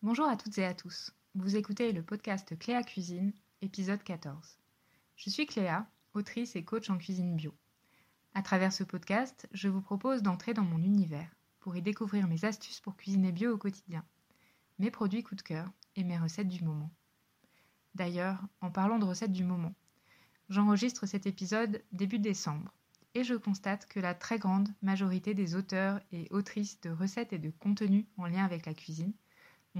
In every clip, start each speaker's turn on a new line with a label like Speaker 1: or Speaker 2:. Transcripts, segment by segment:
Speaker 1: Bonjour à toutes et à tous. Vous écoutez le podcast Cléa Cuisine, épisode 14. Je suis Cléa, autrice et coach en cuisine bio. À travers ce podcast, je vous propose d'entrer dans mon univers pour y découvrir mes astuces pour cuisiner bio au quotidien, mes produits coup de cœur et mes recettes du moment. D'ailleurs, en parlant de recettes du moment, j'enregistre cet épisode début décembre et je constate que la très grande majorité des auteurs et autrices de recettes et de contenus en lien avec la cuisine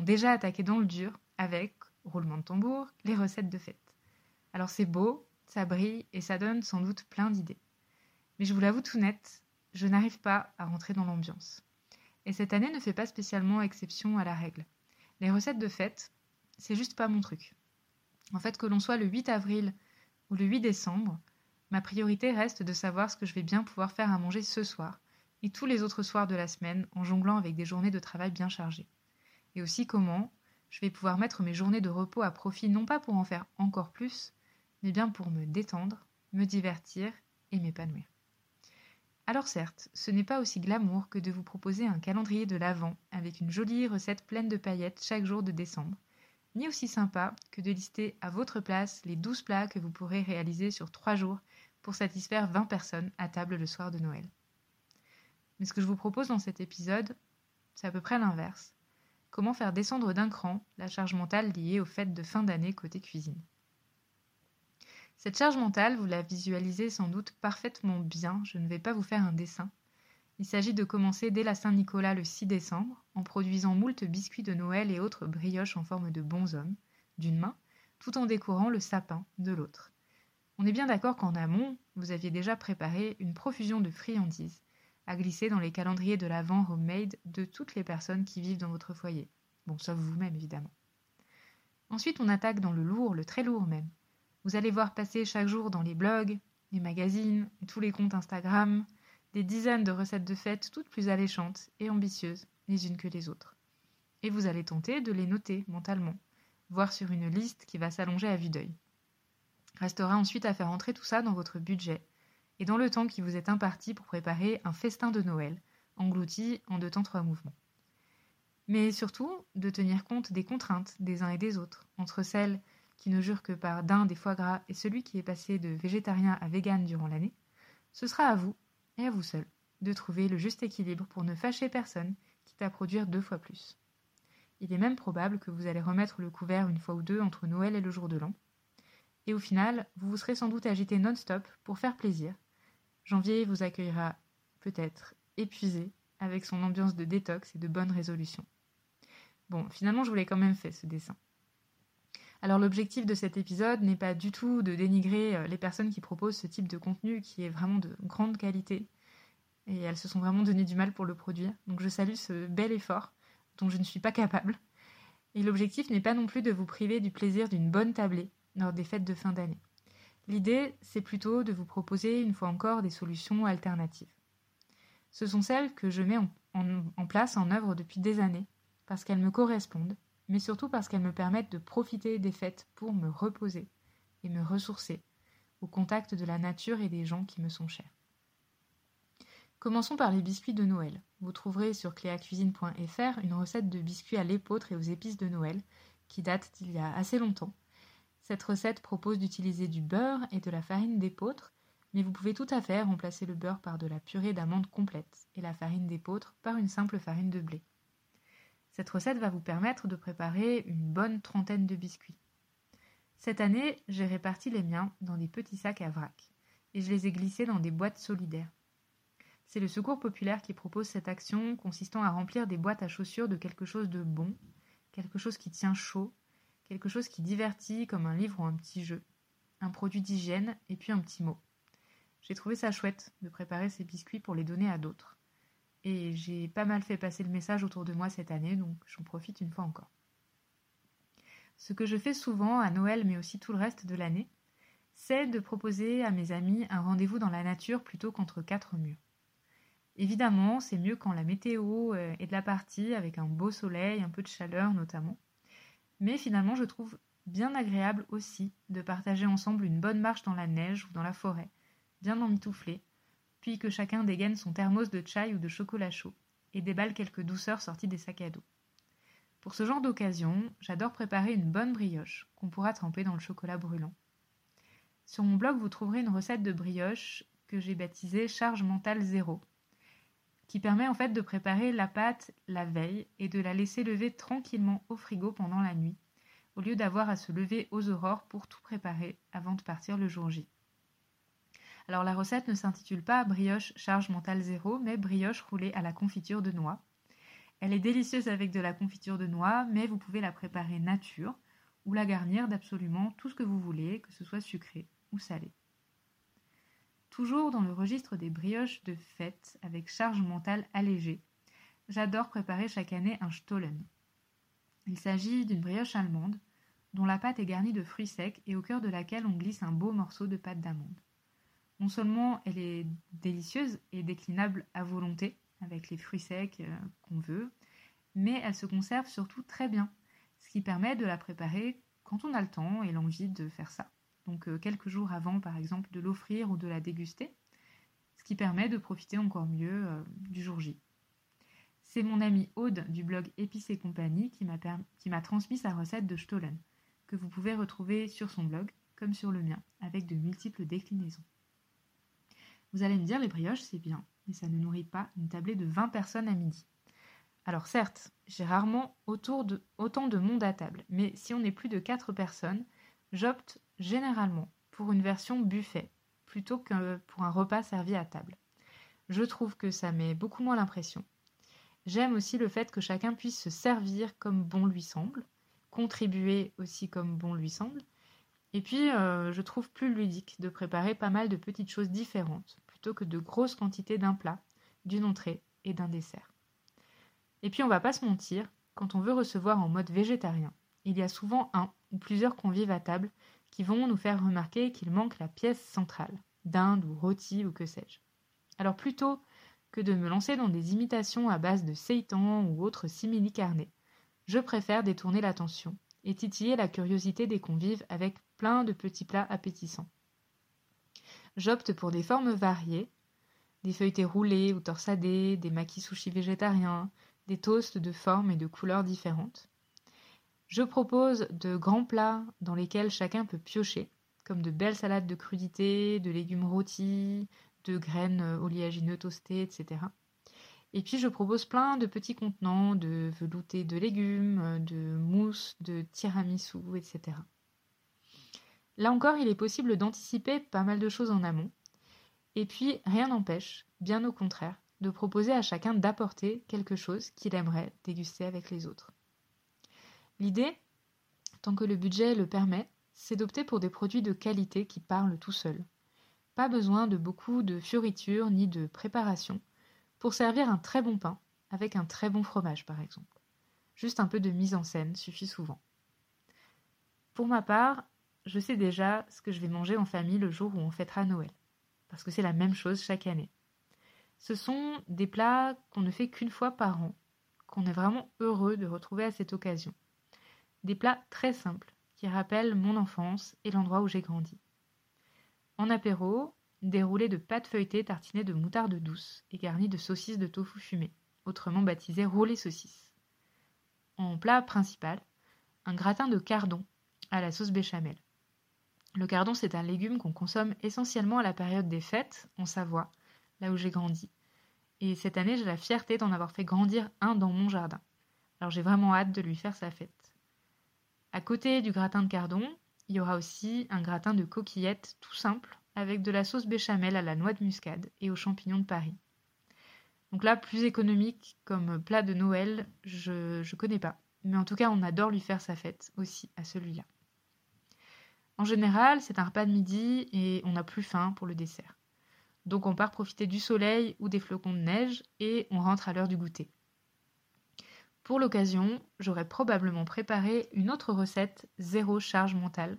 Speaker 1: déjà attaqué dans le dur avec, roulement de tambour, les recettes de fête. Alors c'est beau, ça brille et ça donne sans doute plein d'idées. Mais je vous l'avoue tout net, je n'arrive pas à rentrer dans l'ambiance. Et cette année ne fait pas spécialement exception à la règle. Les recettes de fête, c'est juste pas mon truc. En fait, que l'on soit le 8 avril ou le 8 décembre, ma priorité reste de savoir ce que je vais bien pouvoir faire à manger ce soir et tous les autres soirs de la semaine en jonglant avec des journées de travail bien chargées. Et aussi comment je vais pouvoir mettre mes journées de repos à profit non pas pour en faire encore plus, mais bien pour me détendre, me divertir et m'épanouir. Alors certes, ce n'est pas aussi glamour que de vous proposer un calendrier de l'Avent avec une jolie recette pleine de paillettes chaque jour de décembre, ni aussi sympa que de lister à votre place les 12 plats que vous pourrez réaliser sur 3 jours pour satisfaire 20 personnes à table le soir de Noël. Mais ce que je vous propose dans cet épisode, c'est à peu près l'inverse. Comment faire descendre d'un cran la charge mentale liée aux fêtes de fin d'année côté cuisine? Cette charge mentale, vous la visualisez sans doute parfaitement bien, je ne vais pas vous faire un dessin. Il s'agit de commencer dès la Saint-Nicolas le 6 décembre, en produisant moult biscuits de Noël et autres brioches en forme de bonshommes, d'une main, tout en décorant le sapin de l'autre. On est bien d'accord qu'en amont, vous aviez déjà préparé une profusion de friandises à glisser dans les calendriers de l'Avent homemade de toutes les personnes qui vivent dans votre foyer. Bon, sauf vous-même évidemment. Ensuite, on attaque dans le lourd, le très lourd même. Vous allez voir passer chaque jour dans les blogs, les magazines tous les comptes Instagram des dizaines de recettes de fête toutes plus alléchantes et ambitieuses les unes que les autres. Et vous allez tenter de les noter mentalement, voire sur une liste qui va s'allonger à vue d'œil. Restera ensuite à faire entrer tout ça dans votre budget et dans le temps qui vous est imparti pour préparer un festin de Noël, englouti en deux temps trois mouvements. Mais surtout, de tenir compte des contraintes des uns et des autres, entre celles qui ne jure que par dinde et foie gras et celui qui est passé de végétarien à vegan durant l'année, ce sera à vous, et à vous seul, de trouver le juste équilibre pour ne fâcher personne, quitte à produire deux fois plus. Il est même probable que vous allez remettre le couvert une fois ou deux entre Noël et le jour de l'an. Et au final, vous vous serez sans doute agité non-stop pour faire plaisir. Janvier vous accueillera peut-être épuisé avec son ambiance de détox et de bonnes résolutions. Bon, finalement, je vous l'ai quand même fait ce dessin. Alors l'objectif de cet épisode n'est pas du tout de dénigrer euh, les personnes qui proposent ce type de contenu qui est vraiment de grande qualité et elles se sont vraiment donné du mal pour le produire. Donc je salue ce bel effort dont je ne suis pas capable. Et l'objectif n'est pas non plus de vous priver du plaisir d'une bonne tablée lors des fêtes de fin d'année. L'idée, c'est plutôt de vous proposer une fois encore des solutions alternatives. Ce sont celles que je mets en, place, en œuvre depuis des années, parce qu'elles me correspondent mais surtout parce qu'elles me permettent de profiter des fêtes pour me reposer et me ressourcer au contact de la nature et des gens qui me sont chers. Commençons par les biscuits de Noël. Vous trouverez sur cléacuisine.fr une recette de biscuits à l'épeautre et aux épices de Noël qui date d'il y a assez longtemps. Cette recette propose d'utiliser du beurre et de la farine d'épeautre, mais vous pouvez tout à fait remplacer le beurre par de la purée d'amandes complète et la farine d'épeautre par une simple farine de blé. Cette recette va vous permettre de préparer une bonne trentaine de biscuits. Cette année, j'ai réparti les miens dans des petits sacs à vrac et je les ai glissés dans des boîtes solidaires. C'est le Secours populaire qui propose cette action consistant à remplir des boîtes à chaussures de quelque chose de bon, quelque chose qui tient chaud, quelque chose qui divertit comme un livre ou un petit jeu, un produit d'hygiène et puis un petit mot. J'ai trouvé ça chouette de préparer ces biscuits pour les donner à d'autres. Et j'ai pas mal fait passer le message autour de moi cette année, donc j'en profite une fois encore. Ce que je fais souvent à Noël, mais aussi tout le reste de l'année, c'est de proposer à mes amis un rendez-vous dans la nature plutôt qu'entre quatre murs. Évidemment, c'est mieux quand la météo euh, est de la partie, avec un beau soleil, un peu de chaleur notamment. Mais finalement, je trouve bien agréable aussi de partager ensemble une bonne marche dans la neige ou dans la forêt, bien emmitouflée, puis que chacun dégaine son thermos de chai ou de chocolat chaud, et déballe quelques douceurs sorties des sacs à dos. Pour ce genre d'occasion, j'adore préparer une bonne brioche qu'on pourra tremper dans le chocolat brûlant. Sur mon blog, vous trouverez une recette de brioche que j'ai baptisée charge mentale zéro, qui permet en fait de préparer la pâte la veille et de la laisser lever tranquillement au frigo pendant la nuit, au lieu d'avoir à se lever aux aurores pour tout préparer avant de partir le jour J. Alors la recette ne s'intitule pas brioche charge mentale zéro, mais brioche roulée à la confiture de noix. Elle est délicieuse avec de la confiture de noix, mais vous pouvez la préparer nature ou la garnir d'absolument tout ce que vous voulez, que ce soit sucré ou salé. Toujours dans le registre des brioches de fête avec charge mentale allégée, j'adore préparer chaque année un Stollen. Il s'agit d'une brioche allemande dont la pâte est garnie de fruits secs et au cœur de laquelle on glisse un beau morceau de pâte d'amande. Non seulement elle est délicieuse et déclinable à volonté avec les fruits secs euh, qu'on veut, mais elle se conserve surtout très bien, ce qui permet de la préparer quand on a le temps et l'envie de faire ça donc euh, quelques jours avant par exemple de l'offrir ou de la déguster, ce qui permet de profiter encore mieux euh, du jour J. C'est mon amie Aude du blog Épices et compagnie qui m'a transmis sa recette de Stollen, que vous pouvez retrouver sur son blog comme sur le mien, avec de multiples déclinaisons. Vous allez me dire, les brioches, c'est bien, mais ça ne nourrit pas une tablée de 20 personnes à midi. Alors certes, j'ai rarement autour de, autant de monde à table, mais si on est plus de 4 personnes, j'opte généralement pour une version buffet plutôt que pour un repas servi à table. Je trouve que ça met beaucoup moins l'impression. J'aime aussi le fait que chacun puisse se servir comme bon lui semble, contribuer aussi comme bon lui semble. Et puis, euh, je trouve plus ludique de préparer pas mal de petites choses différentes, plutôt que de grosses quantités d'un plat, d'une entrée et d'un dessert. Et puis, on va pas se mentir, quand on veut recevoir en mode végétarien, il y a souvent un ou plusieurs convives à table qui vont nous faire remarquer qu'il manque la pièce centrale, dinde ou rôti ou que sais-je. Alors plutôt que de me lancer dans des imitations à base de seitan ou autres simili carnés, je préfère détourner l'attention et titiller la curiosité des convives avec plein de petits plats appétissants. J'opte pour des formes variées, des feuilletés roulées ou torsadées, des maquis sushi végétariens, des toasts de formes et de couleurs différentes. Je propose de grands plats dans lesquels chacun peut piocher, comme de belles salades de crudités, de légumes rôtis, de graines oléagineuses toastées, etc. Et puis je propose plein de petits contenants de velouté de légumes, de mousse, de tiramisu, etc. Là encore, il est possible d'anticiper pas mal de choses en amont. Et puis, rien n'empêche, bien au contraire, de proposer à chacun d'apporter quelque chose qu'il aimerait déguster avec les autres. L'idée, tant que le budget le permet, c'est d'opter pour des produits de qualité qui parlent tout seuls. Pas besoin de beaucoup de fioritures ni de préparation pour servir un très bon pain avec un très bon fromage par exemple. Juste un peu de mise en scène suffit souvent. Pour ma part, je sais déjà ce que je vais manger en famille le jour où on fêtera Noël, parce que c'est la même chose chaque année. Ce sont des plats qu'on ne fait qu'une fois par an, qu'on est vraiment heureux de retrouver à cette occasion. Des plats très simples qui rappellent mon enfance et l'endroit où j'ai grandi. En apéro, des roulés de pâte feuilletée tartinés de moutarde douce et garnis de saucisses de tofu fumé, autrement baptisées roulés saucisses. En plat principal, un gratin de cardon à la sauce béchamel. Le cardon, c'est un légume qu'on consomme essentiellement à la période des fêtes, en Savoie, là où j'ai grandi. Et cette année, j'ai la fierté d'en avoir fait grandir un dans mon jardin. Alors j'ai vraiment hâte de lui faire sa fête. À côté du gratin de cardon, il y aura aussi un gratin de coquillettes tout simple avec de la sauce béchamel à la noix de muscade et aux champignons de Paris. Donc là, plus économique comme plat de Noël, je ne connais pas. Mais en tout cas, on adore lui faire sa fête aussi à celui-là. En général, c'est un repas de midi et on n'a plus faim pour le dessert. Donc on part profiter du soleil ou des flocons de neige et on rentre à l'heure du goûter. Pour l'occasion, j'aurais probablement préparé une autre recette zéro charge mentale.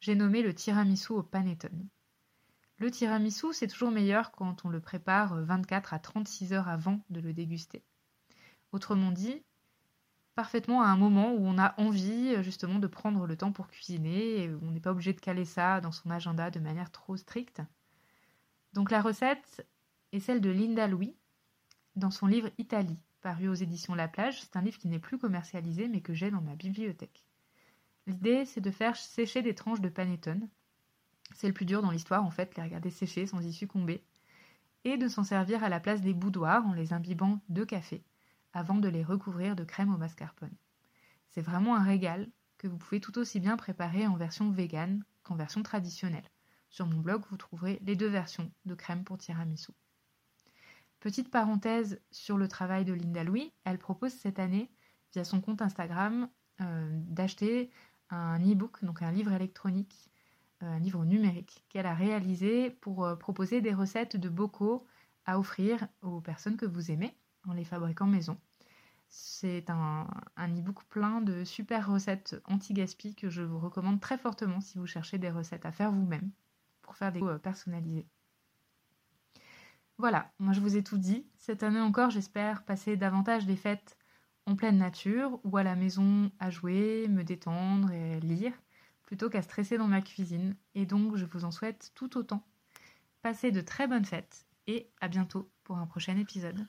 Speaker 1: J'ai nommé le tiramisu au panettone. Le tiramisu, c'est toujours meilleur quand on le prépare 24 à 36 heures avant de le déguster. Autrement dit, parfaitement à un moment où on a envie justement de prendre le temps pour cuisiner et on n'est pas obligé de caler ça dans son agenda de manière trop stricte. Donc la recette est celle de Linda Louis dans son livre Italie paru aux éditions La Plage. C'est un livre qui n'est plus commercialisé mais que j'ai dans ma bibliothèque. L'idée, c'est de faire sécher des tranches de panettone. C'est le plus dur dans l'histoire, en fait, les regarder sécher sans y succomber. Et de s'en servir à la place des boudoirs en les imbibant de café, avant de les recouvrir de crème au mascarpone. C'est vraiment un régal que vous pouvez tout aussi bien préparer en version végane qu'en version traditionnelle. Sur mon blog, vous trouverez les deux versions de crème pour tiramisu. Petite parenthèse sur le travail de Linda Louis, elle propose cette année, via son compte Instagram, euh, d'acheter un e-book, donc un livre électronique, euh, un livre numérique qu'elle a réalisé pour euh, proposer des recettes de bocaux à offrir aux personnes que vous aimez en les fabriquant maison. C'est un, un e-book plein de super recettes anti-gaspi que je vous recommande très fortement si vous cherchez des recettes à faire vous-même pour faire des goûts personnalisés. Voilà, moi je vous ai tout dit. Cette année encore, j'espère passer davantage des fêtes en pleine nature ou à la maison à jouer, me détendre et lire, plutôt qu'à stresser dans ma cuisine. Et donc je vous en souhaite tout autant. Passez de très bonnes fêtes et à bientôt pour un prochain épisode.